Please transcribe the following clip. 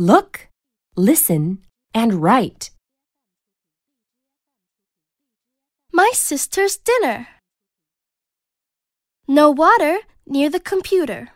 Look, listen, and write. My sister's dinner. No water near the computer.